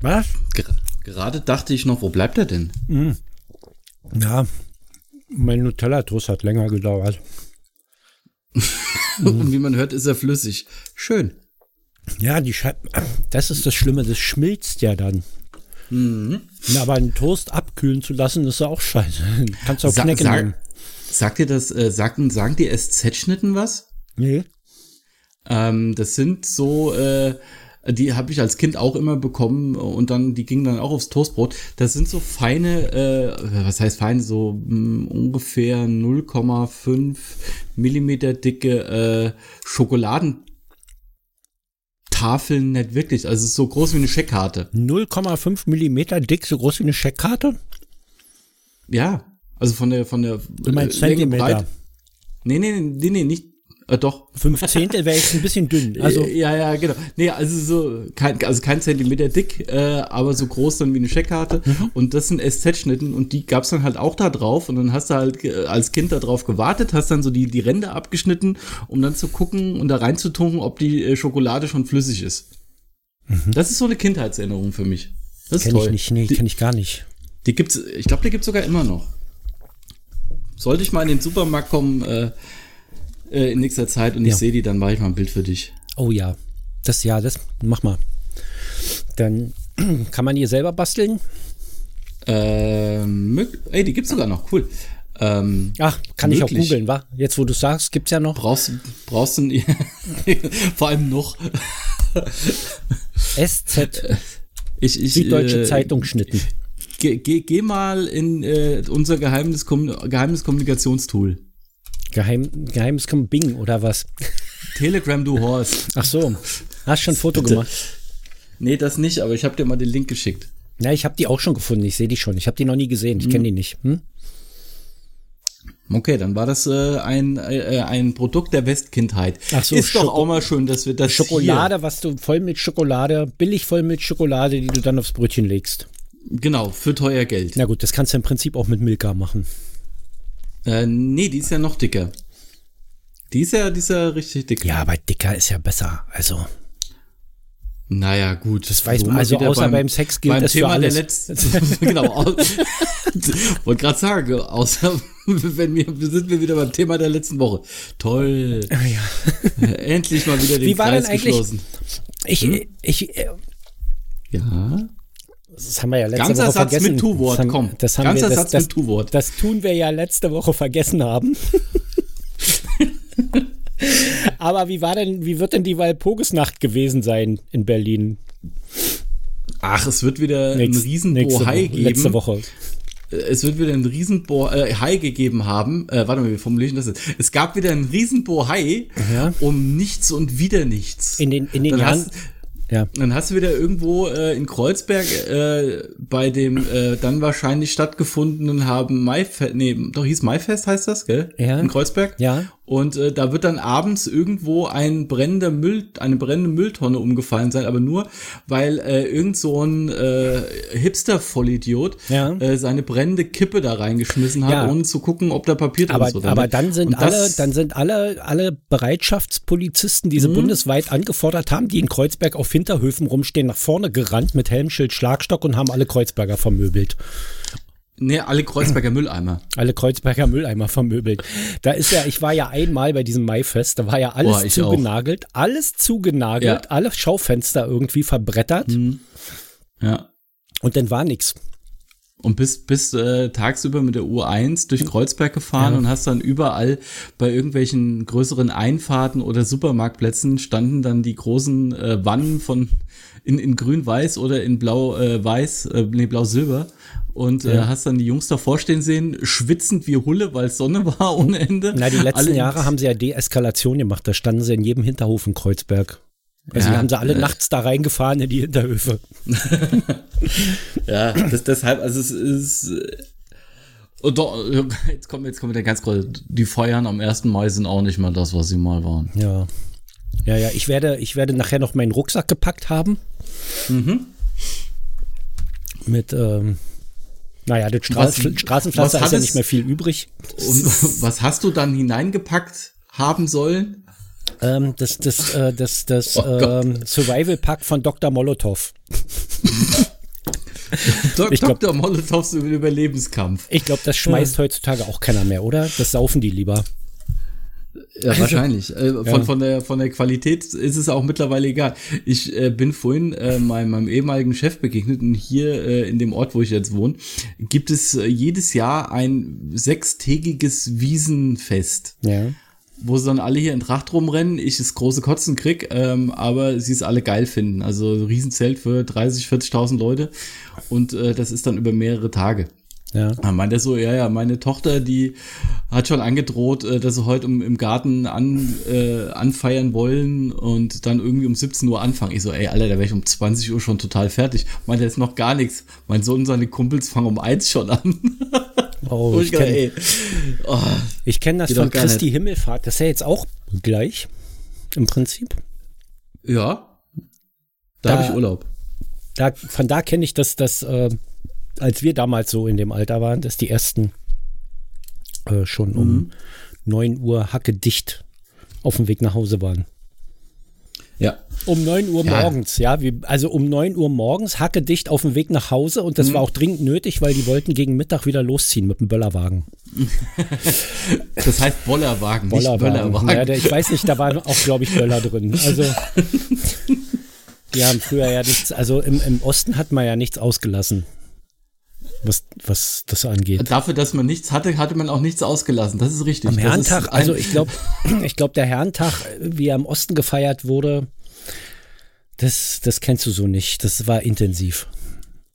Was? Ger gerade dachte ich noch, wo bleibt er denn? Mm. Ja, mein Nutella-Toast hat länger gedauert. Und wie man hört, ist er flüssig. Schön. Ja, die Scheibe, das ist das Schlimme, das schmilzt ja dann. Mhm. Aber einen Toast abkühlen zu lassen, ist ja auch scheiße. Kannst du auch Sa knacken. sag, nehmen. sagt dir das, äh, sagen, sagen die SZ-Schnitten was? Nee. Ähm, das sind so, äh, die habe ich als Kind auch immer bekommen und dann, die gingen dann auch aufs Toastbrot. Das sind so feine, äh, was heißt feine, so mh, ungefähr 0,5 Millimeter dicke äh, Schokoladen. Tafeln nicht wirklich, also es ist so groß wie eine Scheckkarte. 0,5 Millimeter dick, so groß wie eine Scheckkarte? Ja, also von der von der Du meinst äh, Länge, Zentimeter? Breite- Nee, nee, nee, nee, nicht äh, doch. Fünf Zehntel wäre jetzt ein bisschen dünn. Also, ja, ja, genau. Nee, also so kein, also kein Zentimeter dick, äh, aber so groß dann wie eine Scheckkarte. Mhm. Und das sind SZ-Schnitten und die gab's dann halt auch da drauf. Und dann hast du halt äh, als Kind da drauf gewartet, hast dann so die, die Ränder abgeschnitten, um dann zu gucken und da reinzutunken, ob die äh, Schokolade schon flüssig ist. Das ist so eine Kindheitserinnerung für mich. Das ist kenne toll. Mhm. ich nicht, nee, Die, kenne ich gar nicht. die gibt's, ich glaube, die gibt's sogar immer noch. Sollte ich mal in den Supermarkt kommen äh, äh, in nächster Zeit und ich Ja. sehe die, dann mache ich mal ein Bild für dich. Oh ja, das ja, das mach mal. Dann kann man hier selber basteln. Ähm, ey, die gibt's sogar noch, cool. Ähm, Ach, kann ich auch Möglich. googeln, wa? Jetzt, wo du sagst, gibt's ja noch. brauchst, brauchst du vor allem noch. SZ, Ich, ich, Süddeutsche äh, Zeitung Schnitten. Geh, geh, geh mal in äh, unser geheimes, Kom geheimes Kommunikationstool. Geheim, geheimes Kom- Bing oder was? Telegram, du Horst. Ach so, hast schon ein Foto Bitte. gemacht. Nee, das nicht, aber ich habe dir mal den Link geschickt. Ja, ich habe die auch schon gefunden. Ich sehe die schon. Ich habe die noch nie gesehen. Ich kenne die nicht. Hm? Okay, dann war das äh, ein, äh, ein Produkt der Westkindheit. Ach so, Ist doch Schoko- auch mal schön, dass wir das Schokolade, was du Vollmilchschokolade, billig Vollmilchschokolade, die du dann aufs Brötchen legst. Hier, genau, für teuer Geld. Na gut, das kannst du im Prinzip auch mit Milka machen. Äh, nee, die ist ja noch dicker. Die ist ja, die ist ja richtig dick. Ja, aber dicker ist ja besser. Also, Naja, gut. Das weiß man. Also außer beim Sex gilt beim das für Thema alles. Der letzten, genau. au- Wollte gerade sagen, außer wenn wir, sind wir wieder beim Thema der letzten Woche. Toll. ah ja. Endlich mal wieder den Wie war Kreis denn eigentlich- geschlossen. Ich, Hm? ich, äh, Ja. Das haben wir ja letzte Ganzer Woche Satz vergessen. mit das haben, komm. Das haben Ganzer wir, das, Satz das, mit Tu-Wort. Das tun wir ja letzte Woche vergessen haben. Aber wie war denn, wie wird denn die Walpurgisnacht gewesen sein in Berlin? Ach, es wird wieder Nächst- einen riesen nächste Bohai Woche- geben. Letzte Woche. Es wird wieder einen riesen Bohai gegeben haben. Äh, warte mal, wie formuliere ich das jetzt? Es gab wieder einen riesen Bohai Ja. um nichts und wieder nichts. In den, in den Dann Jahren. hast, Ja. Dann hast du wieder irgendwo äh, in Kreuzberg äh, bei dem äh, dann wahrscheinlich stattgefundenen haben Maifest, nee, doch hieß Maifest heißt das, gell? Ja. In Kreuzberg. Ja. Und äh, da wird dann abends irgendwo ein brennender Müll, eine brennende Mülltonne umgefallen sein, aber nur, weil äh, irgend so ein äh, Hipster-Vollidiot Ja. äh, seine brennende Kippe da reingeschmissen hat, Ja. ohne zu gucken, ob da Papier drin Aber, ist oder aber nicht. dann sind alle, dann sind alle, alle Bereitschaftspolizisten, die sie bundesweit angefordert haben, die in Kreuzberg auf Hinterhöfen rumstehen, nach vorne gerannt mit Helmschild, Schlagstock und haben alle Kreuzberger vermöbelt. Nee, alle Kreuzberger Mülleimer. Alle Kreuzberger Mülleimer vermöbelt. Da ist ja, ich war ja einmal bei diesem Maifest, da war ja alles Boah, zugenagelt, alles zugenagelt, Ja. alle Schaufenster irgendwie verbrettert Ja. und dann war nix. Und bist, bist äh, tagsüber mit der U1 durch Kreuzberg gefahren Ja. und hast dann überall bei irgendwelchen größeren Einfahrten oder Supermarktplätzen standen dann die großen äh, Wannen von in, in grün-weiß oder in blau-weiß, äh, nee, blau-silber. Und äh, hast dann die Jungs davor stehen sehen, schwitzend wie Hulle, weil Sonne war ohne Ende. Na, die letzten Alle Jahre haben sie ja Deeskalation gemacht, da standen sie in jedem Hinterhof in Kreuzberg. Also Ja, die haben sie alle äh, nachts da reingefahren in die Hinterhöfe. Ja, das, deshalb, also es ist. äh, Und doch, jetzt kommt jetzt kommt der ganz große. Die Feuern am 1. Mai sind auch nicht mehr das, was sie mal waren. Ja. Ja, ja, ich werde, ich werde nachher noch meinen Rucksack gepackt haben. Mhm. Mit, ähm, naja, das Straß, Was- Straßenpflaster ist ja nicht mehr viel übrig. Und was hast du dann hineingepackt haben sollen? Ähm, das das, äh, das, das Oh ähm, Survival-Pack von Dr. Molotow. Dok Ich glaub- Dr. Molotovs Überlebenskampf. Ich glaube, das schmeißt heutzutage auch keiner mehr, oder? Das saufen die lieber. Ja, wahrscheinlich. Äh, von, Ja. von, der, von der Qualität ist es auch mittlerweile egal. Ich äh, bin vorhin äh, meinem, meinem ehemaligen Chef begegnet und hier äh, in dem Ort, wo ich jetzt wohne, gibt es äh, jedes Jahr ein sechstägiges Wiesenfest. Ja. wo sie dann alle hier in Tracht rumrennen, ich das große Kotzen krieg, ähm, aber sie es alle geil finden. Also ein Riesenzelt für 30, 40.000 Leute und äh, das ist dann über mehrere Tage. Ja. Da meint er so, ja, ja, meine Tochter, die hat schon angedroht, äh, dass sie heute im, im Garten an, äh, anfeiern wollen und dann irgendwie um 17 Uhr anfangen. Ich so, ey, Alter, da wäre ich um 20 Uhr schon total fertig. Meint er, ist noch gar nichts. Mein Sohn und seine Kumpels fangen um eins schon an. Oh, ich kenne oh, ich kenn das von Christi Himmelfahrt. Das ist ja jetzt auch gleich. Im Prinzip. ja, da, Da- habe ich Urlaub. Da, von da kenne ich das, das äh, als wir damals so in dem Alter waren, dass die ersten äh, schon um Mhm. 9 Uhr hacke dicht auf dem Weg nach Hause waren. Ja, Um 9 Uhr Ja. morgens, ja, wie, also um 9 Uhr morgens, hacke dicht auf dem Weg nach Hause und das Mhm. war auch dringend nötig, weil die wollten gegen Mittag wieder losziehen mit dem Böllerwagen. Das heißt Bollerwagen, nicht Böllerwagen. Ja, der, ich weiß nicht, da waren auch, glaube ich, Böller drin. Also, die haben früher ja nichts, also im, im Osten hat man ja nichts ausgelassen, was, was das angeht. Dafür, dass man nichts hatte, hatte man auch nichts ausgelassen. Das ist richtig. Am Herrentag, also ich glaube, ich glaube, der Herrentag, wie er im Osten gefeiert wurde, das, das kennst du so nicht. Das war intensiv.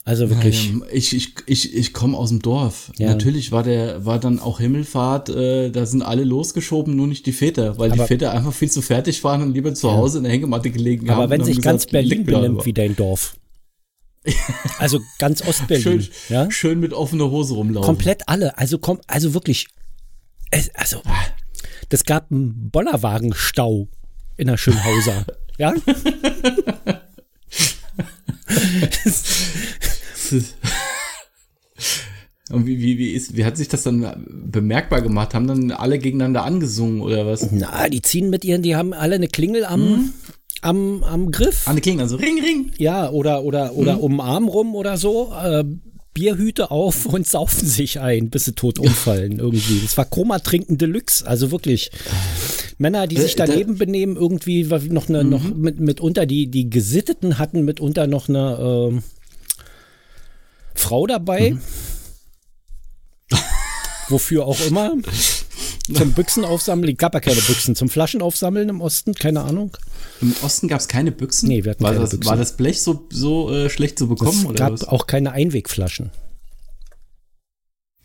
Also wirklich. Ähm, Ich, ich, ich, ich komme aus dem Dorf. Ja. Natürlich war der, war dann auch Himmelfahrt, äh, da sind alle losgeschoben, nur nicht die Väter, weil Aber- die Väter einfach viel zu fertig waren und lieber zu Hause in der Hängematte gelegen haben. Aber wenn sich haben ganz gesagt, Berlin "Leck mir benimmt aber." wie dein Dorf. Also ganz Ostberlin. Schön, ja? schön mit offener Hose rumlaufen. Komplett alle. Also kom also wirklich. Es, also, das gab einen Bollerwagenstau in der Schönhauser. ja? Und wie, wie, wie, ist, wie hat sich das dann bemerkbar gemacht? Haben dann alle gegeneinander angesungen oder was? Na, die ziehen mit ihren, die haben alle eine Klingel am, am, am Griff. Anne King, also Ring, Ring. Ja, oder, oder, oder um den Arm rum oder so. Äh, Bierhüte auf und saufen sich ein, bis sie tot umfallen irgendwie. Das war Koma trinken Deluxe, also wirklich. Männer, die sich Äh, da- daneben benehmen, irgendwie noch eine, noch mit, mitunter, die, die Gesitteten hatten mitunter noch eine ähm, Frau dabei. Wofür auch immer. Zum Büchsen aufsammeln. Es gab ja keine Büchsen. Zum Flaschen aufsammeln im Osten, keine Ahnung. Im Osten gab es keine Büchsen? Nee, wir hatten war keine das, Büchsen. War das Blech so, so äh, schlecht zu bekommen? Es oder gab was? auch keine Einwegflaschen.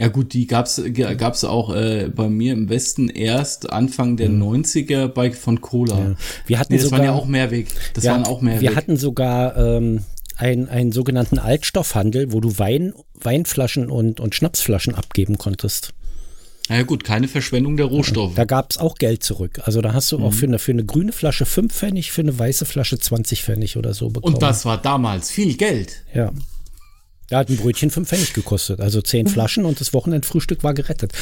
Ja gut, die gab's gab's auch äh, bei mir im Westen erst Anfang der 90er bei von Cola. Mhm. Ja. Wir hatten Nee, das sogar, waren ja auch Mehrweg. Das wir, waren auch Mehrweg. wir hatten sogar ähm, ein, einen sogenannten Altstoffhandel, wo du Wein, Weinflaschen und, und Schnapsflaschen abgeben konntest. Ja gut, keine Verschwendung der Rohstoffe. Da gab es auch Geld zurück. Also da hast du Mhm. auch für eine, für eine grüne Flasche 5 Pfennig, für eine weiße Flasche 20 Pfennig oder so bekommen. Und das war damals viel Geld. Ja. Da hat ein Brötchen 5 Pfennig gekostet. Also 10 Mhm. Flaschen und das Wochenendfrühstück war gerettet.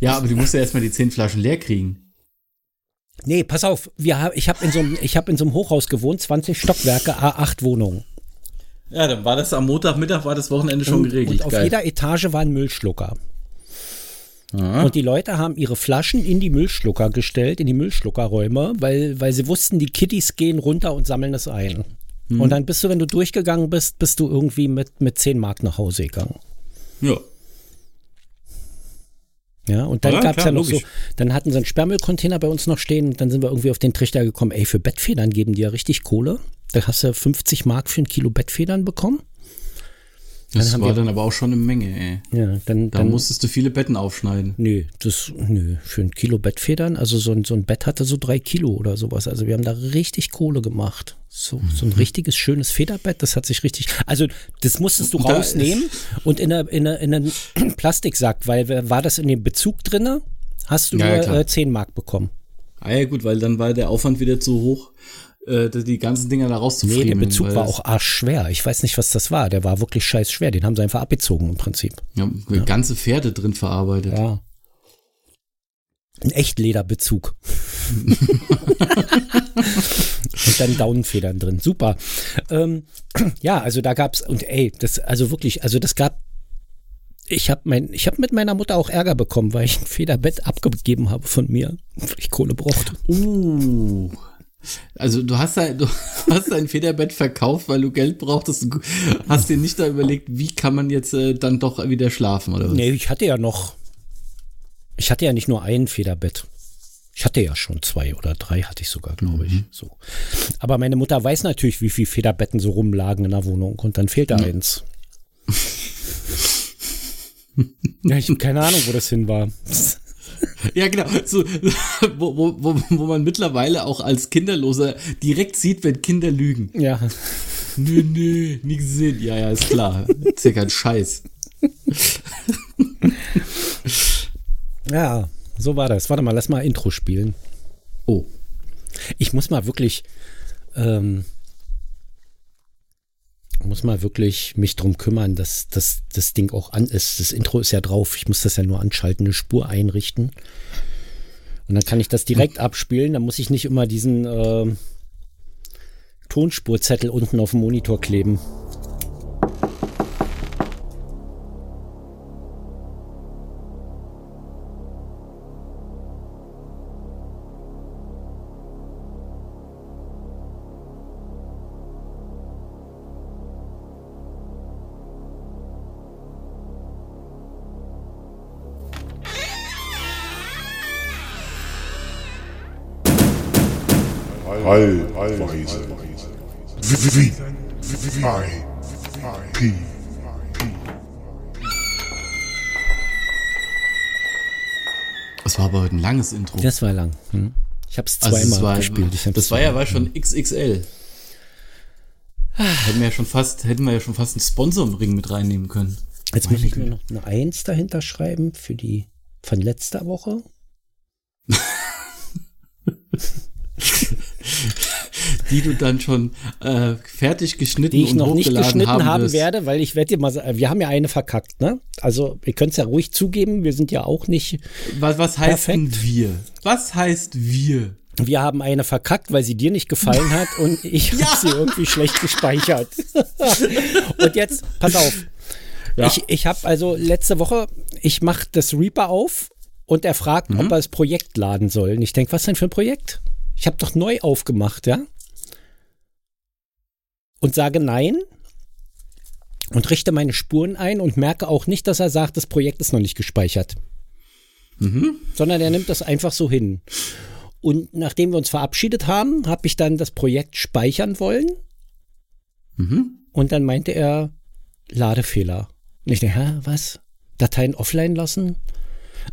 Ja, aber du musst ja erstmal die zehn Flaschen leer kriegen. Nee, pass auf, wir, hab- ich habe in, so einem- ich hab in so einem Hochhaus gewohnt, 20 Stockwerke, A8 Wohnungen. Ja, dann war das am Montagmittag, war das Wochenende schon Und, geregelt. und auf jeder Etage war ein Müllschlucker. Und die Leute haben ihre Flaschen in die Müllschlucker gestellt, in die Müllschluckerräume, weil, weil sie wussten, die Kiddies gehen runter und sammeln es ein. Mhm. Und dann bist du, wenn du durchgegangen bist, bist du irgendwie mit, mit 10 Mark nach Hause gegangen. Ja. Ja, und dann Ja, gab's klar, ja noch logisch. so, dann hatten sie einen Sperrmüllcontainer bei uns noch stehen und dann sind wir irgendwie auf den Trichter gekommen, ey, für Bettfedern geben die ja richtig Kohle. Da hast du 50 Mark für ein Kilo Bettfedern bekommen. Das war wir- dann aber auch schon eine Menge, ey. Ja, dann, Da dann musstest du viele Betten aufschneiden. Nö, das, nö, für ein Kilo Bettfedern, also so ein, so ein Bett hatte so drei Kilo oder sowas. Also wir haben da richtig Kohle gemacht. So, so Mhm. ein richtiges, schönes Federbett, das hat sich richtig, also das musstest du rausnehmen und in, einer, in, einer, in einen Plastiksack, weil war das in dem Bezug drinne, hast du Ja, ja, nur klar. äh, 10 Mark bekommen. Ah ja gut, weil dann war der Aufwand wieder zu hoch, äh, die ganzen Dinger da Nee, rauszufriemeln. der Bezug war auch arschschwer. Ich weiß nicht, was das war. Der war wirklich scheiß schwer. Den haben sie einfach abgezogen im Prinzip. Ja, ganze Pferde drin verarbeitet. Ja. Ein Echtlederbezug. und dann Daunenfedern drin. Super. Ähm, ja, also da gab's und ey, das also wirklich, also das gab ich habe mein, ich habe mit meiner Mutter auch Ärger bekommen, weil ich ein Federbett abgegeben habe von mir, weil ich Kohle brauchte. Uh. Also du hast, ein, du hast ein Federbett verkauft, weil du Geld brauchtest. Du hast dir nicht da überlegt, wie kann man jetzt äh, dann doch wieder schlafen oder was? Nee, ich hatte ja noch, ich hatte ja nicht nur ein Federbett. Ich hatte ja schon zwei oder drei hatte ich sogar, glaube mhm. ich. So. Aber meine Mutter weiß natürlich, wie viele Federbetten so rumlagen in der Wohnung und dann fehlt da ja. eins. ja, ich habe keine Ahnung, wo das hin war. Ja, genau. So, wo, wo, wo, wo man mittlerweile auch als Kinderloser direkt sieht, wenn Kinder lügen. Ja. Nö, nö, nie gesehen. Ja, ja, ist klar. Ist ja kein Scheiß. Ja, so war das. Warte mal, lass mal Intro spielen. Oh. Ich muss mal wirklich, ähm, muss mal wirklich mich drum kümmern, dass, dass das Ding auch an ist. Das Intro ist ja drauf. Ich muss das ja nur anschalten, eine Spur einrichten. Und dann kann ich das direkt abspielen. Dann muss ich nicht immer diesen äh, Tonspurzettel unten auf dem Monitor kleben. Allweise. Es war aber heute ein langes Intro. Das war lang. Hm. Ich habe es zweimal also war, gespielt. das war ja war schon XXL. hätten wir ja schon fast, hätten wir ja schon fast einen Sponsor im Ring mit reinnehmen können. Jetzt muss ich nur noch eine Eins dahinter schreiben für die von letzter Woche. die du dann schon äh, fertig geschnitten die ich noch nicht geschnitten haben, haben werde, weil ich werde dir mal sagen, wir haben ja eine verkackt, ne? Also ihr könnt es ja ruhig zugeben, wir sind ja auch nicht. Was, was heißt denn wir? Was heißt wir? Wir haben eine verkackt, weil sie dir nicht gefallen hat und ich ja. habe sie irgendwie schlecht gespeichert. und jetzt, pass auf. Ja. Ich, ich habe also letzte Woche, ich mache das Reaper auf und er fragt, mhm. ob er das Projekt laden soll. Und ich denke, was denn für ein Projekt? Ich habe doch neu aufgemacht, ja? Und sage nein und richte meine Spuren ein und merke auch nicht, dass er sagt, das Projekt ist noch nicht gespeichert. Mhm. Sondern er nimmt das einfach so hin. Und nachdem wir uns verabschiedet haben, habe ich dann das Projekt speichern wollen. Mhm. Und dann meinte er, Ladefehler. Und ich denke, hä, was? Dateien offline lassen?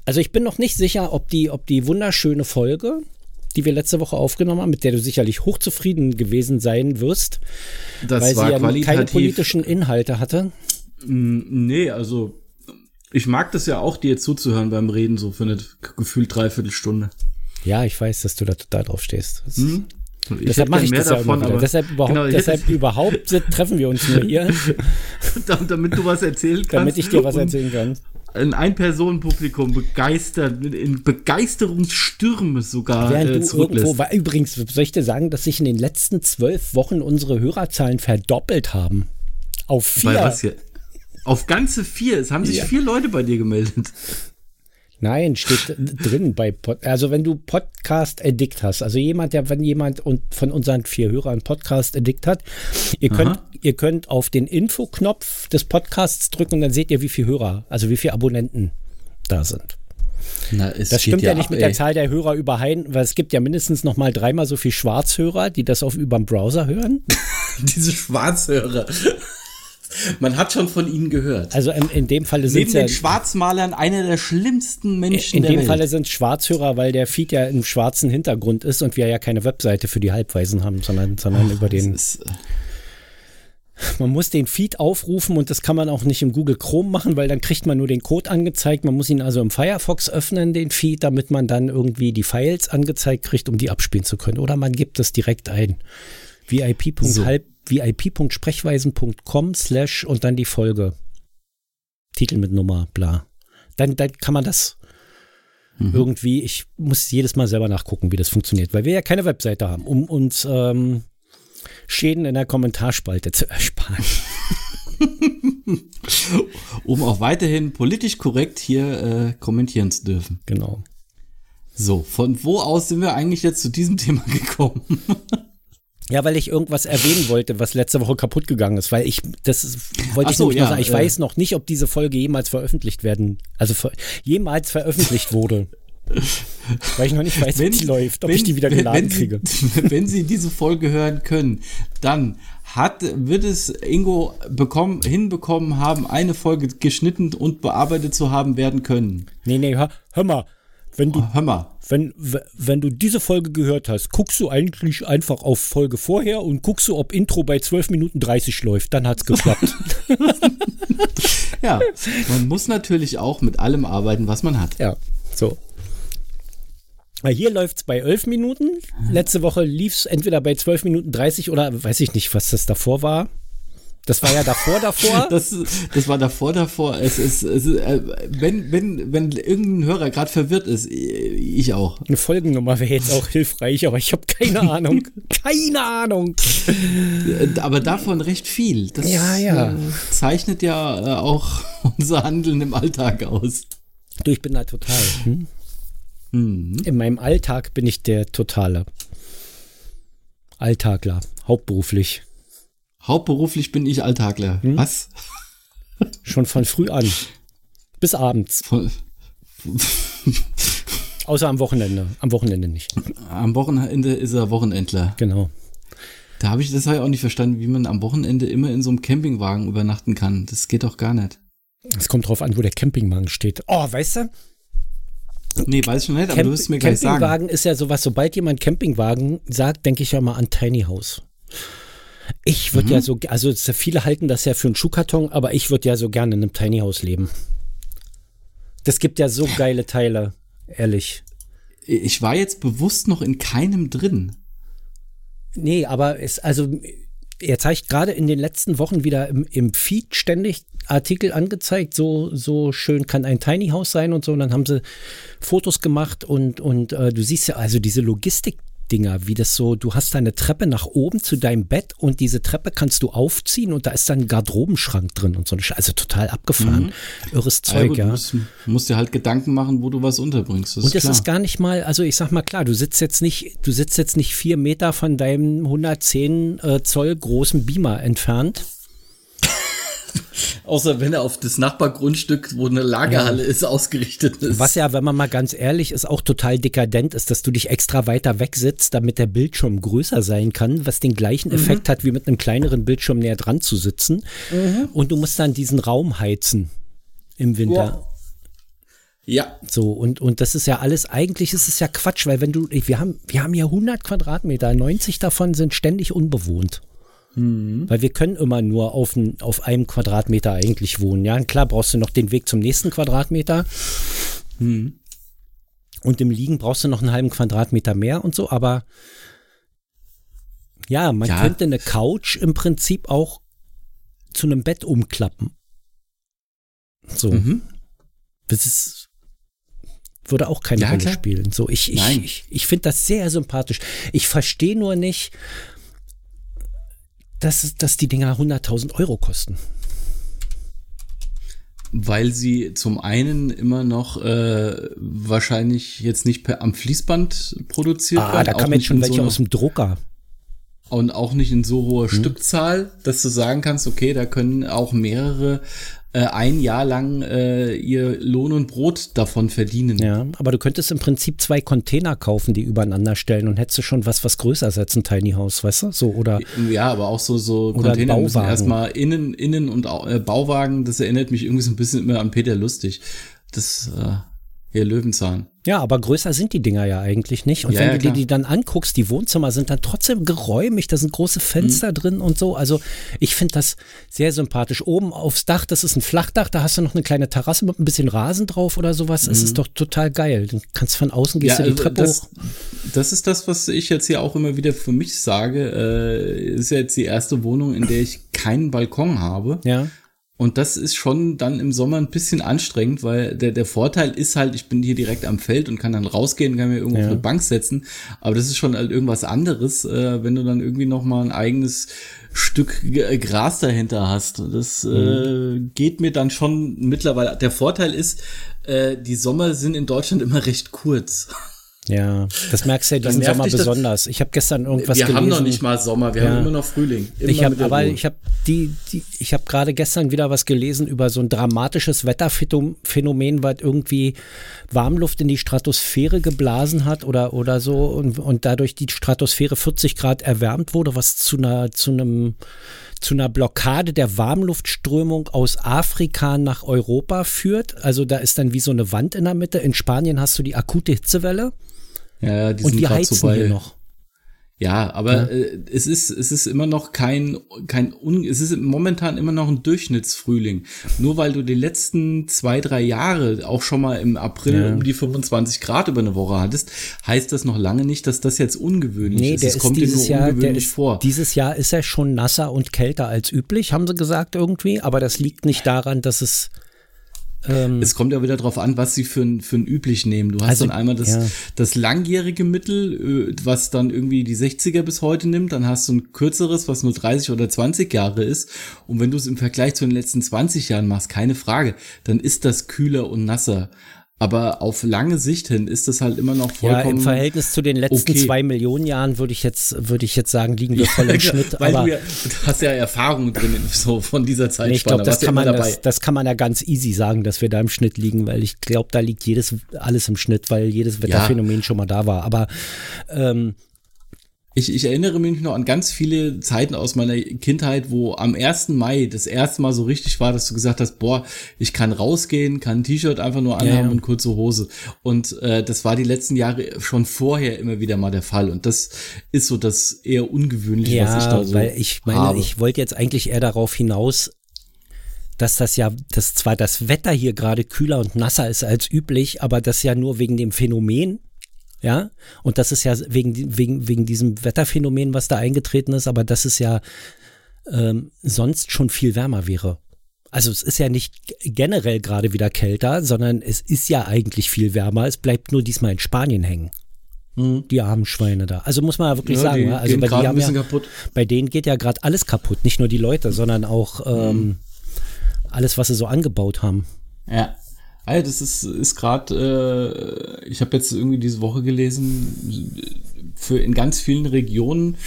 Also ich bin noch nicht sicher, ob die, ob die wunderschöne Folge, die wir letzte Woche aufgenommen haben, mit der du sicherlich hochzufrieden gewesen sein wirst, das weil sie ja keine politischen Inhalte hatte. Nee, also ich mag das ja auch, dir zuzuhören beim Reden, so für eine gefühlt Dreiviertelstunde. Ja, ich weiß, dass du da total drauf stehst. Hm? Deshalb mache ich das ja davon, immer Deshalb überhaupt, genau, deshalb überhaupt treffen wir uns nur hier. damit du was erzählen kannst. Damit ich dir was erzählen kann ein Ein-Personen-Publikum begeistert, in Begeisterungsstürme sogar. Während äh, du irgendwo war, übrigens, soll ich dir sagen, dass sich in den letzten zwölf Wochen unsere Hörerzahlen verdoppelt haben. Auf vier. Bei was hier? Auf ganze vier. Es haben sich ja. vier Leute bei dir gemeldet. Nein, steht drin bei Pod also wenn du Podcast Addict hast, also jemand, der wenn jemand und von unseren vier Hörern Podcast Addict hat, ihr könnt ihr könnt auf den Info-Knopf des Podcasts drücken und dann seht ihr, wie viele Hörer, also wie viele Abonnenten da sind. Na, das stimmt ja, ja nicht ab, mit ey. der Zahl der Hörer überein, weil es gibt ja mindestens noch mal dreimal so viel Schwarzhörer, die das auf überm Browser hören. Diese Schwarzhörer. Man hat schon von ihnen gehört. Also in, in dem Falle sind Neben den ja, Schwarzmalern einer der schlimmsten Menschen in der dem Welt. Falle sind Schwarzhörer, weil der Feed ja im schwarzen Hintergrund ist und wir ja keine Webseite für die Halbweisen haben, sondern, sondern Ach, über den. Ist, äh, man muss den Feed aufrufen und das kann man auch nicht im Google Chrome machen, weil dann kriegt man nur den Code angezeigt. Man muss ihn also im Firefox öffnen, den Feed, damit man dann irgendwie die Files angezeigt kriegt, um die abspielen zu können. Oder man gibt es direkt ein. VIP.halb vip.sprechweisen.com slash und dann die Folge. Titel mit Nummer, bla. Dann, dann kann man das mhm. irgendwie, ich muss jedes Mal selber nachgucken, wie das funktioniert, weil wir ja keine Webseite haben, um uns ähm, Schäden in der Kommentarspalte zu ersparen. um auch weiterhin politisch korrekt hier äh, kommentieren zu dürfen. Genau. So, von wo aus sind wir eigentlich jetzt zu diesem Thema gekommen? Ja, weil ich irgendwas erwähnen wollte, was letzte Woche kaputt gegangen ist, weil ich, das wollte ich so, ja, sagen, ich äh. weiß noch nicht, ob diese Folge jemals veröffentlicht werden, also ver jemals veröffentlicht wurde. weil ich noch nicht weiß, wie die läuft, ob ich die wieder geladen wenn kriege. Sie, wenn Sie diese Folge hören können, dann hat, wird es Ingo bekommen, hinbekommen haben, eine Folge geschnitten und bearbeitet zu haben werden können. Nee, nee, hör, hör mal, wenn du, Hör mal. Wenn, wenn du diese Folge gehört hast, guckst du eigentlich einfach auf Folge vorher und guckst du, ob Intro bei 12 Minuten 30 läuft, dann hat's geklappt. Ja, man muss natürlich auch mit allem arbeiten, was man hat. Ja, so. Hier läuft's bei 11 Minuten. Letzte Woche lief's entweder bei 12 Minuten 30 oder weiß ich nicht, was das davor war. Das war ja davor, davor. Das, das war davor, davor. Es ist, es ist äh, wenn, wenn, wenn irgendein Hörer gerade verwirrt ist, ich auch. Eine Folgennummer wäre jetzt auch hilfreich, aber ich habe keine Ahnung. keine Ahnung. Äh, Aber davon recht viel. Das Ja, ja. äh, zeichnet ja auch unser Handeln im Alltag aus. Du, ich bin da total. Hm? Mhm. In meinem Alltag bin ich der totale Alltagler, hauptberuflich. Hauptberuflich bin ich Alltagler. Hm? Was? Schon von früh an. Bis abends. Von, Außer am Wochenende. Am Wochenende nicht. am Wochenende ist er Wochenendler. Genau. Da habe ich das auch nicht verstanden, wie man am Wochenende immer in so einem Campingwagen übernachten kann. Das geht doch gar nicht. Es kommt drauf an, wo der Campingwagen steht. Oh, weißt du? Nee, weiß ich schon nicht, aber Camp du wirst mir gleich sagen. Campingwagen ist ja sowas, sobald jemand Campingwagen sagt, denke ich ja mal an Tiny House. Ich würde ja Mhm. so, also viele halten das ja für einen Schuhkarton, aber ich würde ja so gerne in einem Tiny House leben. Das gibt ja so geile Teile, ehrlich. Ich war jetzt bewusst noch in keinem drin. Nee, aber es, also, er zeigt gerade in den letzten Wochen wieder im, im Feed ständig Artikel angezeigt, so, so schön kann ein Tiny House sein und so. Und dann haben sie Fotos gemacht und, und äh, du siehst ja also diese Logistik-Dinger, wie das so, du hast da eine Treppe nach oben zu deinem Bett und diese Treppe kannst du aufziehen und da ist dann ein Garderobenschrank drin und so. Also total abgefahren. Irres Ja, Zeug, ja. Du musst, musst dir halt Gedanken machen, wo du was unterbringst. Das Und es klar. ist gar nicht mal, also ich sag mal klar, du sitzt jetzt nicht, du sitzt jetzt nicht vier Meter von deinem 110 äh, Zoll großen Beamer entfernt. Außer wenn er auf das Nachbargrundstück, wo eine Lagerhalle ist, ausgerichtet ist. Was ja, wenn man mal ganz ehrlich ist, auch total dekadent ist, dass du dich extra weiter weg sitzt, damit der Bildschirm größer sein kann, was den gleichen Effekt hat, wie mit einem kleineren Bildschirm näher dran zu sitzen. Und du musst dann diesen Raum heizen im Winter. Ja, So, und, und das ist ja alles, eigentlich ist es ja Quatsch, weil wenn du, wir haben, wir haben hier 100 Quadratmeter, 90 davon sind ständig unbewohnt. Weil wir können immer nur auf, ein, auf einem Quadratmeter eigentlich wohnen. Ja, und klar brauchst du noch den Weg zum nächsten Quadratmeter. Und im Liegen brauchst du noch einen halben Quadratmeter mehr und so, aber ja, man Ja. könnte eine Couch im Prinzip auch zu einem Bett umklappen. So. Mhm. Das ist, würde auch keine Ja, Rolle klar. spielen. So, ich, ich, Nein. ich, ich finde das sehr sympathisch. Ich verstehe nur nicht, dass, dass die Dinger 100.000 Euro kosten. weil sie zum einen immer noch äh, wahrscheinlich jetzt nicht per, am Fließband produziert Ah, werden. da auch kamen jetzt schon in welche so aus dem Drucker. und auch nicht in so hoher Hm. Stückzahl, dass du sagen kannst, okay, da können auch mehrere äh, ein Jahr lang äh, ihr Lohn und Brot davon verdienen. Ja, aber du könntest im Prinzip zwei Container kaufen, die übereinander stellen und hättest du schon was, was größer ist als ein Tiny House, weißt du? So, oder, Ja, aber auch so, so Container müssen erstmal innen, innen und äh, Bauwagen, das erinnert mich irgendwie so ein bisschen immer an Peter Lustig. Das, äh, hier Löwenzahn. Ja, aber größer sind die Dinger ja eigentlich nicht. Und Ja, wenn ja, du dir die dann anguckst, die Wohnzimmer sind dann trotzdem geräumig, da sind große Fenster Mhm. drin und so. Also ich finde das sehr sympathisch. Oben aufs Dach, das ist ein Flachdach, da hast du noch eine kleine Terrasse mit ein bisschen Rasen drauf oder sowas. Es ist doch total geil. Du kannst von außen, gehst du die also Treppe das, hoch. das ist das, was ich jetzt hier auch immer wieder für mich sage. Äh, ist ja jetzt die erste Wohnung, in der ich keinen Balkon habe. Ja. Und das ist schon dann im Sommer ein bisschen anstrengend, weil der, der Vorteil ist halt, ich bin hier direkt am Feld und kann dann rausgehen, kann mir irgendwo ja. auf eine Bank setzen. Aber das ist schon halt irgendwas anderes, äh, wenn du dann irgendwie noch mal ein eigenes Stück Gras dahinter hast. Das äh, mhm. äh, geht mir dann schon mittlerweile. Der Vorteil ist, äh, die Sommer sind in Deutschland immer recht kurz. Ja, das merkst du ja diesen Sommer besonders. Ich habe gestern irgendwas wir gelesen. Wir haben noch nicht mal Sommer, wir ja. haben immer noch Frühling. Immer ich habe aber ich habe die, die ich habe gerade gestern wieder was gelesen über so ein dramatisches Wetterphänomen, was irgendwie Warmluft in die Stratosphäre geblasen hat oder oder so und, und dadurch die Stratosphäre 40 Grad erwärmt wurde, was zu einer zu einem zu einer Blockade der Warmluftströmung aus Afrika nach Europa führt. Also da ist dann wie so eine Wand in der Mitte. In Spanien hast du die akute Hitzewelle. Ja, die und die heizen so bei, hier noch. Ja, aber ja. Äh, es ist es ist immer noch kein kein un, es ist momentan immer noch ein Durchschnittsfrühling. Nur weil du die letzten zwei drei Jahre auch schon mal im April ja. um die 25 Grad über eine Woche hattest, heißt das noch lange nicht, dass das jetzt ungewöhnlich nee, ist. Es kommt dir nur Jahr, ungewöhnlich ist, vor. Dieses Jahr ist er schon nasser und kälter als üblich, haben sie gesagt irgendwie. Aber das liegt nicht daran, dass es ähm, es kommt ja wieder darauf an, was sie für ein, für ein üblich nehmen. Du hast also, dann einmal das, ja. das langjährige Mittel, äh, was dann irgendwie die 60er bis heute nimmt. Dann hast du ein kürzeres, was nur 30 oder 20 Jahre ist. Und wenn du es im Vergleich zu den letzten 20 Jahren machst, keine Frage, dann ist das kühler und nasser. Aber auf lange Sicht hin ist das halt immer noch vollkommen. Ja, im Verhältnis zu den letzten okay. zwei Millionen Jahren würde ich jetzt, würde ich jetzt sagen, liegen wir voll im ja, Schnitt. Weil aber du, ja, du hast ja Erfahrung drin, so von dieser Zeit. Nee, ich glaube, das kann man, das, das, kann man ja ganz easy sagen, dass wir da im Schnitt liegen, weil ich glaube, da liegt jedes, alles im Schnitt, weil jedes Wetterphänomen ja. schon mal da war. Aber, ähm, ich, ich erinnere mich noch an ganz viele Zeiten aus meiner Kindheit, wo am 1. Mai das erste Mal so richtig war, dass du gesagt hast, boah, ich kann rausgehen, kann ein T-Shirt einfach nur anhaben ja, ja. und kurze Hose. Und äh, das war die letzten Jahre schon vorher immer wieder mal der Fall. Und das ist so das eher ungewöhnliche, ja, was ich da so weil ich meine, habe. ich wollte jetzt eigentlich eher darauf hinaus, dass das ja, dass zwar das Wetter hier gerade kühler und nasser ist als üblich, aber das ja nur wegen dem Phänomen ja, und das ist ja wegen, wegen, wegen diesem Wetterphänomen, was da eingetreten ist, aber dass es ja ähm, sonst schon viel wärmer wäre. Also es ist ja nicht generell gerade wieder kälter, sondern es ist ja eigentlich viel wärmer. Es bleibt nur diesmal in Spanien hängen. Mhm. Die armen Schweine da. Also muss man ja wirklich ja, sagen, ne? also bei, die haben ja, bei denen geht ja gerade alles kaputt. Nicht nur die Leute, sondern auch ähm, mhm. alles, was sie so angebaut haben. Ja. Also das ist, ist gerade, äh, ich habe jetzt irgendwie diese Woche gelesen, für in ganz vielen Regionen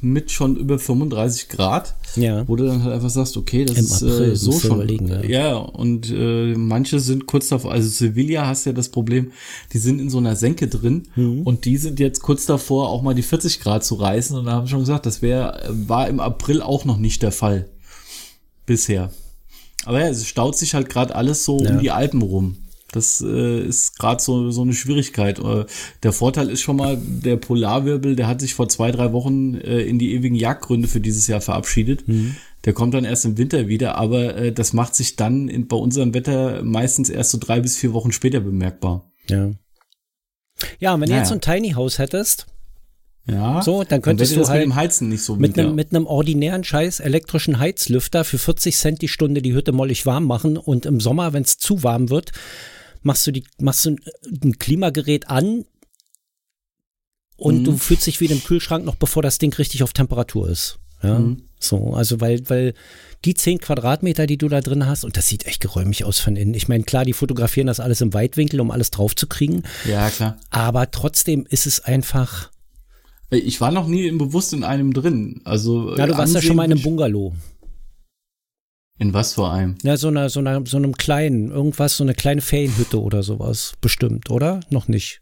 mit schon über 35 Grad, ja. wo du dann halt einfach sagst, okay, das Im ist April, äh, so schon. Ja. ja, und äh, manche sind kurz davor, also Sevilla hast ja das Problem, die sind in so einer Senke drin mhm. und die sind jetzt kurz davor, auch mal die 40 Grad zu reißen und da haben schon gesagt, das wäre, war im April auch noch nicht der Fall. Bisher. Aber ja, es staut sich halt gerade alles so ja. um die Alpen rum. Das äh, ist gerade so, so eine Schwierigkeit. Äh, der Vorteil ist schon mal, der Polarwirbel, der hat sich vor zwei, drei Wochen äh, in die ewigen Jagdgründe für dieses Jahr verabschiedet. Mhm. Der kommt dann erst im Winter wieder, aber äh, das macht sich dann in, bei unserem Wetter meistens erst so drei bis vier Wochen später bemerkbar. Ja. Ja, wenn naja. du jetzt so ein Tiny House hättest, ja. So, dann könntest dann du halt mit dem Heizen nicht so mit einem, mit einem ordinären Scheiß elektrischen Heizlüfter für 40 Cent die Stunde die Hütte mollig warm machen und im Sommer, wenn es zu warm wird, machst du die, machst du ein Klimagerät an und mhm. du fühlst dich wie einem Kühlschrank noch bevor das Ding richtig auf Temperatur ist. Ja. Mhm. So, also weil, weil die 10 Quadratmeter, die du da drin hast, und das sieht echt geräumig aus von innen. Ich meine, klar, die fotografieren das alles im Weitwinkel, um alles drauf zu kriegen. Ja, klar. Aber trotzdem ist es einfach ich war noch nie im bewusst in einem drin. Also Ja, du warst ja schon mal in einem Bungalow. In was für einem? Ja, so einer, so einer, so einem kleinen, irgendwas, so eine kleine Ferienhütte oder sowas. Bestimmt, oder? Noch nicht.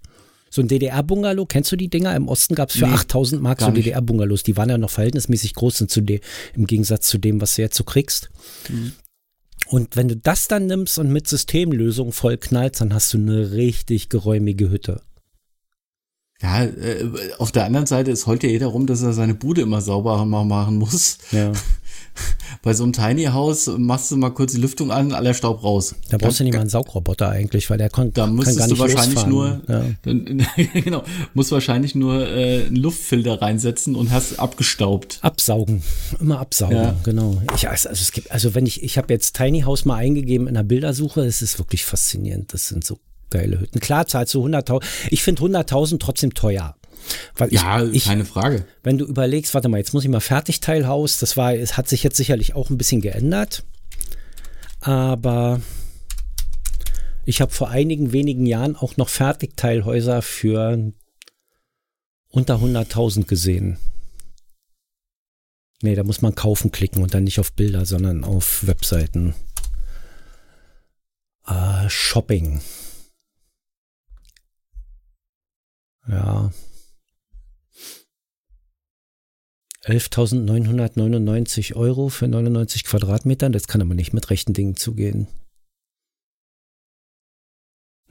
So ein DDR-Bungalow, kennst du die Dinger? Im Osten gab es für nee, 8000 Mark so DDR-Bungalows. Die waren ja noch verhältnismäßig groß sind zu dem, im Gegensatz zu dem, was du jetzt so kriegst. Mhm. Und wenn du das dann nimmst und mit Systemlösung voll knallst, dann hast du eine richtig geräumige Hütte. Ja, äh, auf der anderen Seite ist heute ja jeder rum, dass er seine Bude immer sauber machen muss. Ja. bei so einem Tiny House machst du mal kurz die Lüftung an, aller Staub raus. Da brauchst du nicht mal einen Saugroboter eigentlich, weil der kann, da müsstest kann gar du nicht wahrscheinlich losfahren. nur, Ja. dann, genau, musst wahrscheinlich nur äh, einen Luftfilter reinsetzen und hast abgestaubt. Absaugen, immer absaugen, Ja. genau. Ich, also es gibt, also wenn ich, ich habe jetzt Tiny House mal eingegeben in der Bildersuche, es ist wirklich faszinierend. Das sind so geile Hütten. Klar zahlst du 100.000. Ich finde 100.000 trotzdem teuer. Weil ich, Ja, ich, keine Frage. wenn du überlegst, warte mal, jetzt muss ich mal Fertigteilhaus, das war, es hat sich jetzt sicherlich auch ein bisschen geändert, aber ich habe vor einigen wenigen Jahren auch noch Fertigteilhäuser für unter 100.000 gesehen. Nee, da muss man kaufen klicken und dann nicht auf Bilder, sondern auf Webseiten. Äh, Shopping. Ja. 11.999 Euro für 99 Quadratmetern. Das kann aber nicht mit rechten Dingen zugehen.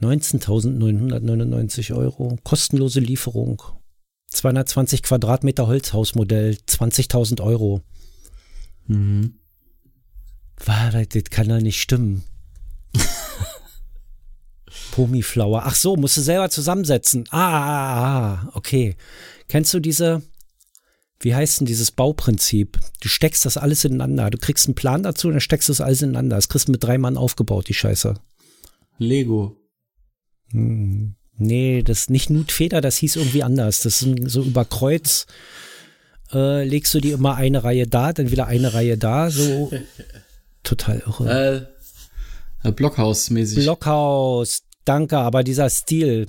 19.999 Euro. Kostenlose Lieferung. 220 Quadratmeter Holzhausmodell. 20.000 Euro. Mhm. Das kann doch nicht stimmen. Pomiflower. Ach so, musst du selber zusammensetzen. Ah, ah, ah, okay. Kennst du diese, wie heißt denn dieses Bauprinzip? Du steckst das alles ineinander. Du kriegst einen Plan dazu und dann steckst du das alles ineinander. Das kriegst du mit drei Mann aufgebaut, die Scheiße. Lego. Hm. Nee, das ist nicht Nutfeder, das hieß irgendwie anders. Das sind so über Kreuz. Äh, legst du die immer eine Reihe da, dann wieder eine Reihe da. So total irre. Äh, Blockhaus-mäßig. Blockhaus, danke, aber dieser Stil.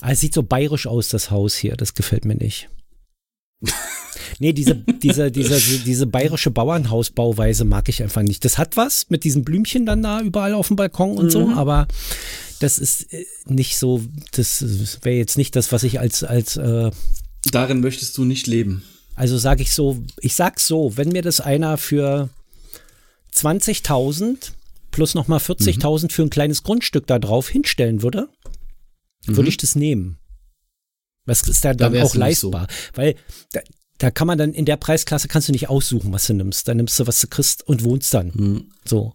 Ah, Es sieht so bayerisch aus, das Haus hier. Das gefällt mir nicht. Nee, diese, diese, diese, diese bayerische Bauernhausbauweise mag ich einfach nicht. Das hat was mit diesen Blümchen dann da überall auf dem Balkon und so, aber das ist äh, nicht so, das wäre jetzt nicht das, was ich als, als äh, Darin möchtest du nicht leben. also sage ich so, ich sag's so, wenn mir das einer für 20.000 plus nochmal 40.000 für ein kleines Grundstück da drauf hinstellen würde, würde ich das nehmen. Was ist da dann wär's auch nicht so. leistbar? Weil da, da kann man dann in der Preisklasse kannst du nicht aussuchen, was du nimmst. Da nimmst du, was du kriegst und wohnst dann. Mhm. So.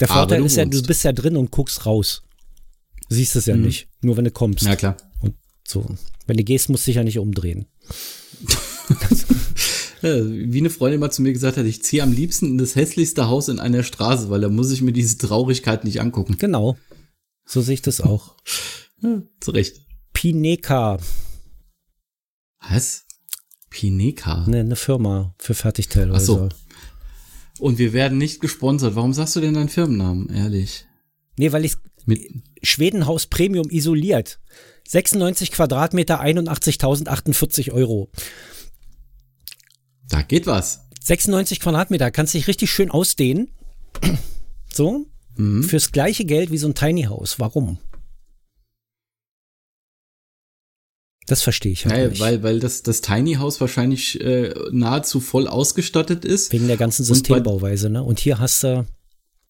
Der Vorteil ist ja, du bist ja drin und guckst raus. Du siehst es ja nicht. Nur wenn du kommst. Ja, klar. Und so. Wenn du gehst, musst du dich ja nicht umdrehen. Ja, wie eine Freundin mal zu mir gesagt hat, ich ziehe am liebsten in das hässlichste Haus in einer Straße, weil da muss ich mir diese Traurigkeit nicht angucken. Genau. So sehe ich das auch. Ja, zu Recht. Pineka, Was? Pineka. eine, eine Firma für Fertigteilhäuser. Ach so. Und wir werden nicht gesponsert. Warum sagst du denn deinen Firmennamen, ehrlich? Nee, weil ich Mit, Schwedenhaus Premium isoliert. 96 Quadratmeter, 81.048 Euro. Da geht was. 96 Quadratmeter, kannst dich richtig schön ausdehnen. So. Mhm. Fürs gleiche Geld wie so ein Tiny House. Warum? Das verstehe ich halt Ja, nicht. weil, weil das, das Tiny House wahrscheinlich äh, nahezu voll ausgestattet ist. Wegen der ganzen Systembauweise, ne? Und hier hast du,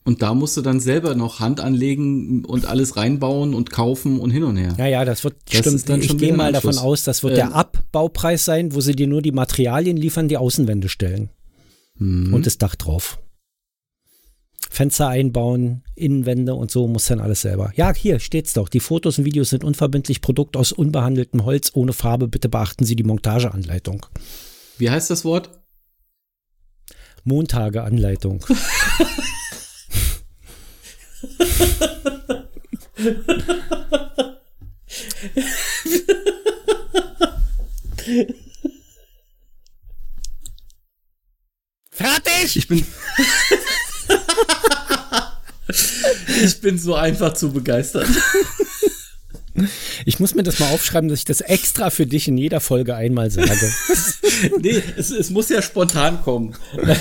Und da musst du dann selber noch Hand anlegen und alles reinbauen und kaufen und hin und her. ja, ja, das wird, Das stimmt, dann ich gehe mal davon aus, das wird Ähm, der Abbaupreis sein, wo sie dir nur die Materialien liefern, die Außenwände stellen. Mhm. Und das Dach drauf. Fenster einbauen, Innenwände und so muss dann alles selber. Ja, hier steht's doch. Die Fotos und Videos sind unverbindlich Produkt aus unbehandeltem Holz ohne Farbe. Bitte beachten Sie die Montageanleitung. Wie heißt das Wort? Montageanleitung. Fertig! Ich bin. ich bin so einfach zu begeistern. Ich muss mir das mal aufschreiben, dass ich das extra für dich in jeder Folge einmal sage. nee, es, es muss ja spontan kommen.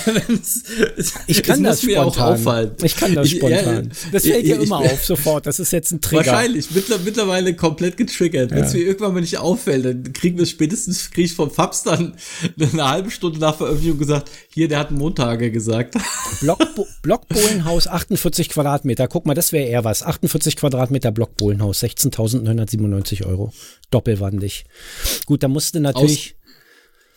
Ich kann das spontan. Ich kann das spontan. ja, das fällt ich- immer ich- auf sofort. Das ist jetzt ein Trigger. Wahrscheinlich, mittler, mittlerweile komplett getriggert. Wenn es mir irgendwann mal nicht auffällt, dann kriegen wir spätestens, krieg ich vom Fabs dann eine halbe Stunde nach Veröffentlichung gesagt, hier, der hat Montage gesagt. Blockbo Blockbohlenhaus 48 Quadratmeter. Guck mal, das wäre eher was. 48 Quadratmeter Blockbohlenhaus, 16.997 Euro. Doppelwandig. Gut, da musste natürlich.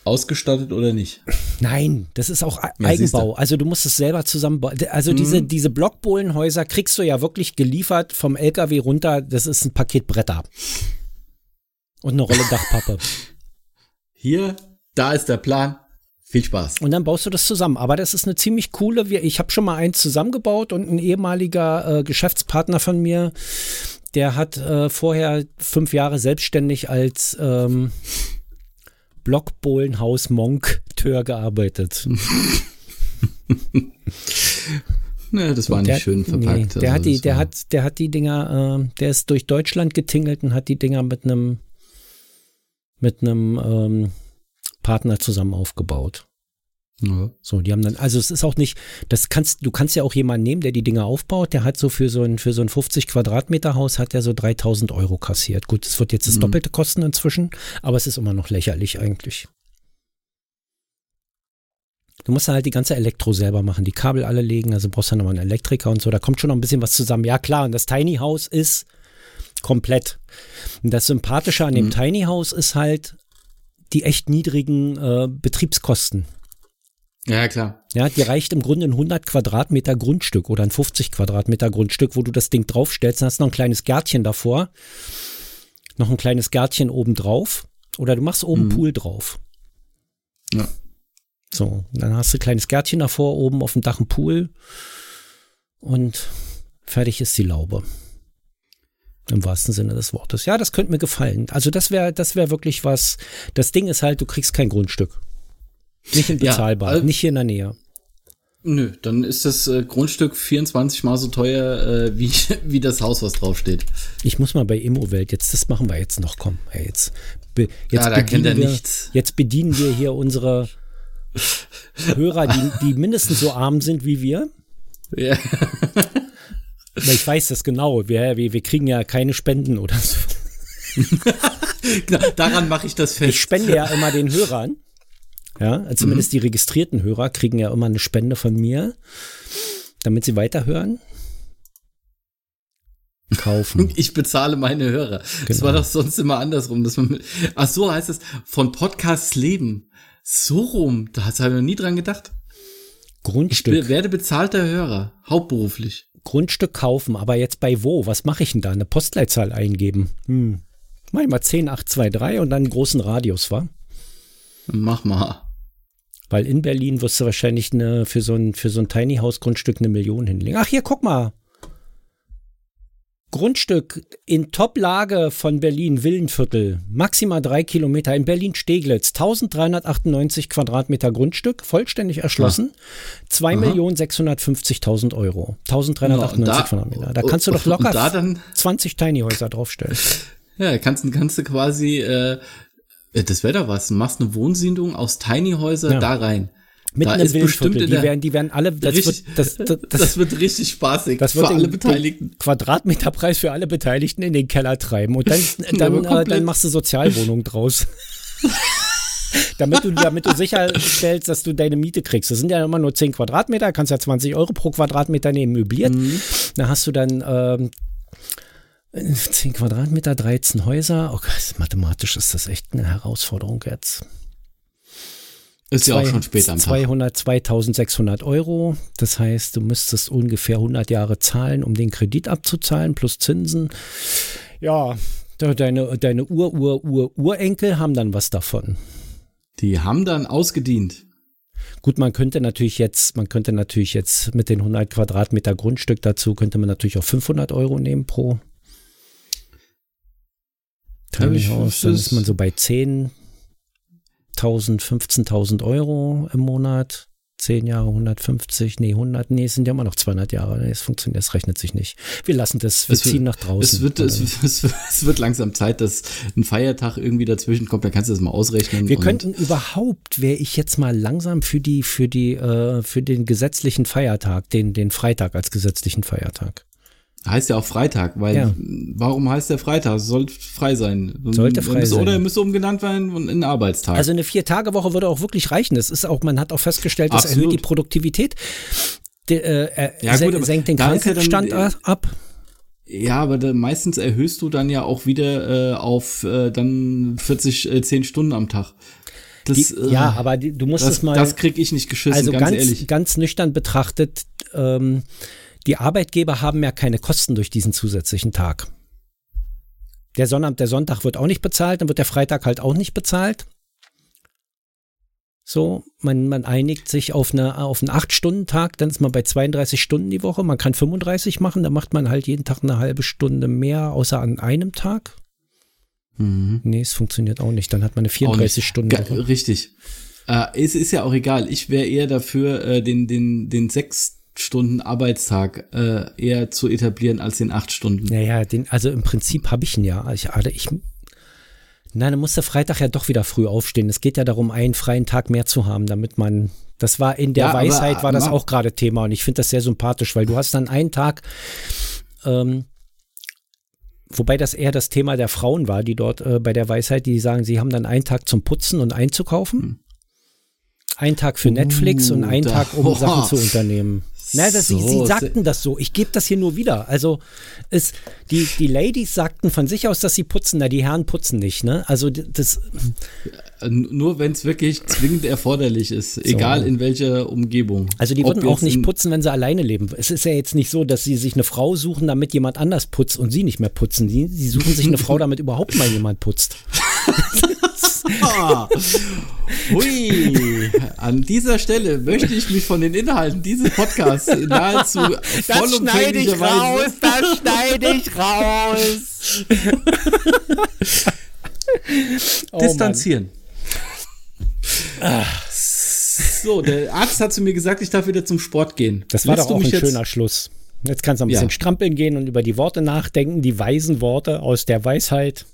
ausgestattet oder nicht? Nein, das ist auch ja, Eigenbau. Also du musst es selber zusammenbauen. Also mhm. diese, diese Blockbohlenhäuser kriegst du ja wirklich geliefert vom LKW runter. Das ist ein Paket Bretter. Und eine Rolle Dachpappe. Hier, da ist der Plan. Viel Spaß. Und dann baust du das zusammen. Aber das ist eine ziemlich coole. Ich habe schon mal eins zusammengebaut und ein ehemaliger äh, Geschäftspartner von mir, der hat äh, vorher fünf Jahre selbstständig als ähm, Blockbohlenhaus Monteur gearbeitet. Ne, das war nicht der, schön verpackt. Nee, der, also hat die, der, hat, der hat die Dinger, äh, der ist durch Deutschland getingelt und hat die Dinger mit einem mit einem ähm, Partner zusammen aufgebaut. Ja. So, die haben dann, also es ist auch nicht, das kannst, du kannst ja auch jemanden nehmen, der die Dinger aufbaut, der hat so für so ein, für so ein 50 Quadratmeter Haus hat er so 3000 Euro kassiert. Gut, es wird jetzt das mhm. Doppelte kosten inzwischen, aber es ist immer noch lächerlich eigentlich. Du musst dann halt die ganze Elektro selber machen, die Kabel alle legen, also brauchst du dann nochmal einen Elektriker und so, da kommt schon noch ein bisschen was zusammen. Ja klar, und das Tiny House ist komplett. Und das Sympathische an dem mhm. Tiny House ist halt, die echt niedrigen äh, Betriebskosten. Ja, klar. Ja, die reicht im Grunde ein 100 Quadratmeter Grundstück oder ein 50 Quadratmeter Grundstück, wo du das Ding draufstellst, dann hast du noch ein kleines Gärtchen davor, noch ein kleines Gärtchen oben drauf oder du machst oben mhm. Pool drauf. Ja. So, dann hast du ein kleines Gärtchen davor, oben auf dem Dach ein Pool und fertig ist die Laube. Im wahrsten Sinne des Wortes. Ja, das könnte mir gefallen. Also das wäre, das wäre wirklich was. Das Ding ist halt, du kriegst kein Grundstück. Nicht in bezahlbar, ja, also, nicht hier in der Nähe. Nö, dann ist das äh, Grundstück 24 mal so teuer äh, wie, wie das Haus, was draufsteht. Ich muss mal bei Immowelt, jetzt, das machen wir jetzt noch, komm, hey, jetzt, be, jetzt, ja, da kennt er wir, nichts. jetzt bedienen wir hier unsere Hörer, die, die mindestens so arm sind wie wir. Ja. Ich weiß das genau. Wir, wir, wir kriegen ja keine Spenden oder so. genau, daran mache ich das fest. Ich spende ja immer den Hörern. Ja, zumindest mhm. die registrierten Hörer kriegen ja immer eine Spende von mir, damit sie weiterhören. Kaufen. Ich bezahle meine Hörer. Genau. Das war doch sonst immer andersrum. Dass man mit, ach so heißt es, von Podcasts leben. So rum. Da habe ich noch nie dran gedacht. Grundstück. Ich werde bezahlter Hörer, hauptberuflich. Grundstück kaufen, aber jetzt bei wo? Was mache ich denn da? Eine Postleitzahl eingeben? Hm. Mach ich mal 10823 und dann einen großen Radius, wa? Mach mal. Weil in Berlin wirst du wahrscheinlich eine, für so ein, für so ein Tiny House Grundstück eine Million hinlegen. Ach, hier, guck mal. Grundstück in Top-Lage von Berlin, Villenviertel, maximal drei Kilometer in Berlin-Steglitz, 1398 Quadratmeter Grundstück, vollständig erschlossen, ja. 2.650.000 Euro, 1398 ja, da, Quadratmeter. Da kannst du doch locker da dann, 20 Tiny Häuser draufstellen. Ja, kannst, kannst du quasi, äh, das wäre doch was, machst eine Wohnsiedlung aus Tiny Häuser ja. da rein. Mitten da im Wildviertel. Die werden, die werden alle, das, richtig, wird, das, das, das, wird richtig spaßig das wird für alle Beteiligten. Quadratmeterpreis für alle Beteiligten in den Keller treiben. Und dann, dann, äh, dann machst du Sozialwohnung draus. damit du, damit du sicherstellst, dass du deine Miete kriegst. Das sind ja immer nur 10 Quadratmeter, kannst ja 20 Euro pro Quadratmeter nehmen, möbliert. Mhm. Da hast du dann ähm, 10 Quadratmeter, 13 Häuser. Oh Gott, mathematisch ist das echt eine Herausforderung jetzt. Ist ja auch schon später am 200, 2600 Euro. Das heißt, du müsstest ungefähr 100 Jahre zahlen, um den Kredit abzuzahlen, plus Zinsen. Ja, deine, deine Ur-Ur-Ur-Urenkel haben dann was davon. Die haben dann ausgedient. Gut, man könnte natürlich jetzt, man könnte natürlich jetzt mit den 100 Quadratmeter Grundstück dazu, könnte man natürlich auch 500 Euro nehmen pro Tiny House. Dann ist man so bei 10, 1000, 15.000 Euro im Monat. 10 Jahre, 150, nee, 100, nee, es sind ja immer noch 200 Jahre. Nee, es funktioniert, es rechnet sich nicht. Wir lassen das, wir es ziehen wird, nach draußen. Es wird, es, es, es, wird langsam Zeit, dass ein Feiertag irgendwie dazwischen kommt, dann kannst du das mal ausrechnen. Wir könnten überhaupt, wäre ich jetzt mal langsam für die, für die, äh, für den gesetzlichen Feiertag, den, den Freitag als gesetzlichen Feiertag. Heißt ja auch Freitag, weil ja. warum heißt der Freitag? Sollte frei sein. Sollte frei müsste, sein. Oder müsste umgenannt werden in Arbeitstag. Also eine Vier-Tage-Woche würde auch wirklich reichen. Das ist auch, man hat auch festgestellt, das erhöht die Produktivität. De, äh, ja, sen gut, senkt den Krankenstand ja dann, ab. Ja, aber da, meistens erhöhst du dann ja auch wieder äh, auf äh, dann 40, äh, 10 Stunden am Tag. Das, die, äh, ja, aber die, du musst das, es mal. Das krieg ich nicht geschissen, also ganz, ganz, ehrlich. ganz nüchtern betrachtet, ähm, die Arbeitgeber haben ja keine Kosten durch diesen zusätzlichen Tag. Der, Sonntag, der Sonntag wird auch nicht bezahlt, dann wird der Freitag halt auch nicht bezahlt. So, man, man einigt sich auf, eine, auf einen 8-Stunden-Tag, dann ist man bei 32 Stunden die Woche. Man kann 35 machen, dann macht man halt jeden Tag eine halbe Stunde mehr, außer an einem Tag. Mhm. Nee, es funktioniert auch nicht. Dann hat man eine 34 Stunden. Woche. Richtig. Äh, es ist ja auch egal. Ich wäre eher dafür, äh, den, den, den sechs Stunden Arbeitstag äh, eher zu etablieren als den acht Stunden. Naja, den, also im Prinzip habe ich ihn ja. Ich, also ich, nein, dann muss der Freitag ja doch wieder früh aufstehen. Es geht ja darum, einen freien Tag mehr zu haben, damit man. Das war in der Ja, aber, Weisheit, war das auch gerade Thema und ich finde das sehr sympathisch, weil du hast dann einen Tag, ähm, wobei das eher das Thema der Frauen war, die dort äh, bei der Weisheit, die sagen, sie haben dann einen Tag zum Putzen und einzukaufen, einen Tag für Netflix und einen da- Tag, um. Sachen zu unternehmen. Na, das, sie, sie So, sagten das so. Ich gebe das hier nur wieder. Also es, die, die Ladies sagten von sich aus, dass sie putzen. Na, die Herren putzen nicht. Ne? Also das, Nur wenn es wirklich zwingend erforderlich ist, egal in welcher Umgebung. also die würden auch nicht putzen, wenn sie alleine leben. Es ist ja jetzt nicht so, dass sie sich eine Frau suchen, damit jemand anders putzt und sie nicht mehr putzen. Sie, sie suchen sich eine Frau, damit überhaupt mal jemand putzt. Hui. An dieser Stelle möchte ich mich von den Inhalten dieses Podcasts nahezu vollumfänglicher Weise das schneide ich raus. oh, distanzieren. So, der Arzt hat zu mir gesagt, ich darf wieder zum Sport gehen. Das war Lässt doch auch ein schöner Schluss. Jetzt kannst du ein bisschen Ja. strampeln gehen und über die Worte nachdenken, die weisen Worte aus der Weisheit.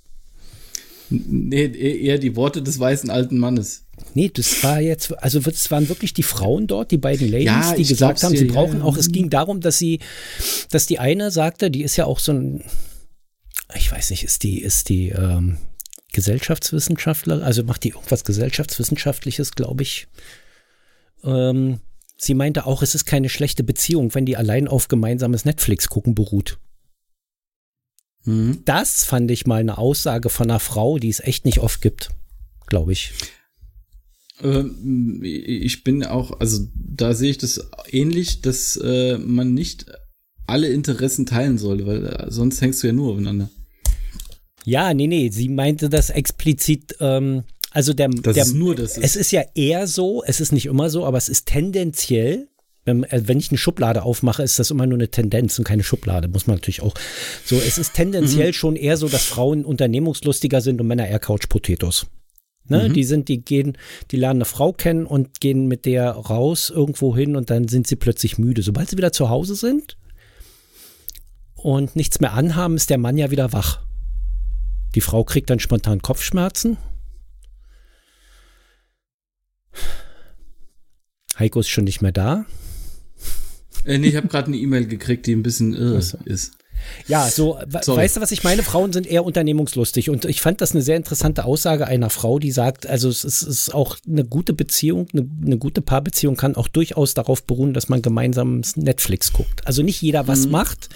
Nee, eher die Worte des weißen alten Mannes. Nee, das war jetzt, also es waren wirklich die Frauen dort, die beiden Ladies, Ja, die gesagt haben, sie ja, brauchen ja. auch, es ging darum, dass sie, dass die eine sagte, die ist ja auch so ein, ich weiß nicht, ist die, ist die ähm, Gesellschaftswissenschaftler, also macht die irgendwas Gesellschaftswissenschaftliches, glaube ich. Ähm, sie meinte auch, es ist keine schlechte Beziehung, wenn die allein auf gemeinsames Netflix gucken beruht. Mhm. Das fand ich mal eine Aussage von einer Frau, die es echt nicht oft gibt, glaube ich. Ähm, ich bin auch, also da sehe ich das ähnlich, dass äh, man nicht alle Interessen teilen soll, weil äh, sonst hängst du ja nur aufeinander. Ja, nee, nee, sie meinte das explizit, ähm, also der, Das der ist nur das es ist ja eher so, es ist nicht immer so, aber es ist tendenziell, wenn, äh, wenn ich eine Schublade aufmache, ist das immer nur eine Tendenz und keine Schublade, muss man natürlich auch. So, es ist tendenziell Mhm. schon eher so, dass Frauen unternehmungslustiger sind und Männer eher Couch-Potatoes. Ne, Mhm. Die sind, die gehen, die lernen eine Frau kennen und gehen mit der raus irgendwo hin und dann sind sie plötzlich müde. Sobald sie wieder zu Hause sind und nichts mehr anhaben, ist der Mann ja wieder wach. Die Frau kriegt dann spontan Kopfschmerzen. Heiko ist schon nicht mehr da. Äh, nee, ich habe gerade eine E-Mail gekriegt, die ein bisschen irre so. ist. Ja, so, Sorry. weißt du, was ich meine? Frauen sind eher unternehmungslustig. Und ich fand das eine sehr interessante Aussage einer Frau, die sagt, also es ist, ist auch eine gute Beziehung, eine, eine gute Paarbeziehung kann auch durchaus darauf beruhen, dass man gemeinsam Netflix guckt. Also nicht jeder was macht,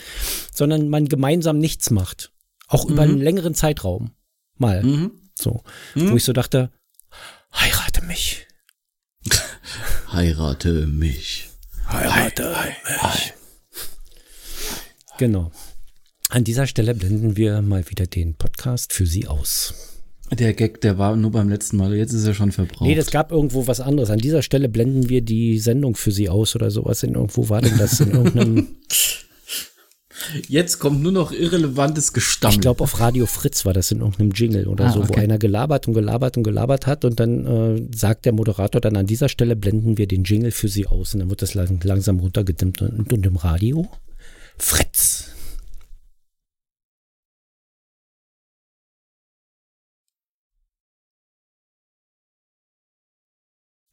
sondern man gemeinsam nichts macht. Auch über einen längeren Zeitraum. Mal. Mhm. So. Wo ich so dachte, heirate mich. Heirate mich. Heirate mich. Genau. An dieser Stelle blenden wir mal wieder den Podcast für Sie aus. Der Gag, der war nur beim letzten Mal, jetzt ist er schon verbraucht. Nee, das gab irgendwo was anderes. An dieser Stelle blenden wir die Sendung für Sie aus oder sowas. In irgendwo war denn das? In irgendeinem, jetzt kommt nur noch irrelevantes Gestammel. ich glaube auf Radio Fritz war das in irgendeinem Jingle oder Ah, so, wo okay. einer gelabert und gelabert und gelabert hat und dann äh, sagt der Moderator dann an dieser Stelle blenden wir den Jingle für Sie aus und dann wird das lang, langsam runtergedimmt und, und im Radio Fritz.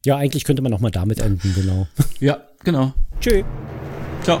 Ja, eigentlich könnte man auch mal damit enden, genau. Ja, genau. Tschüss. Ciao.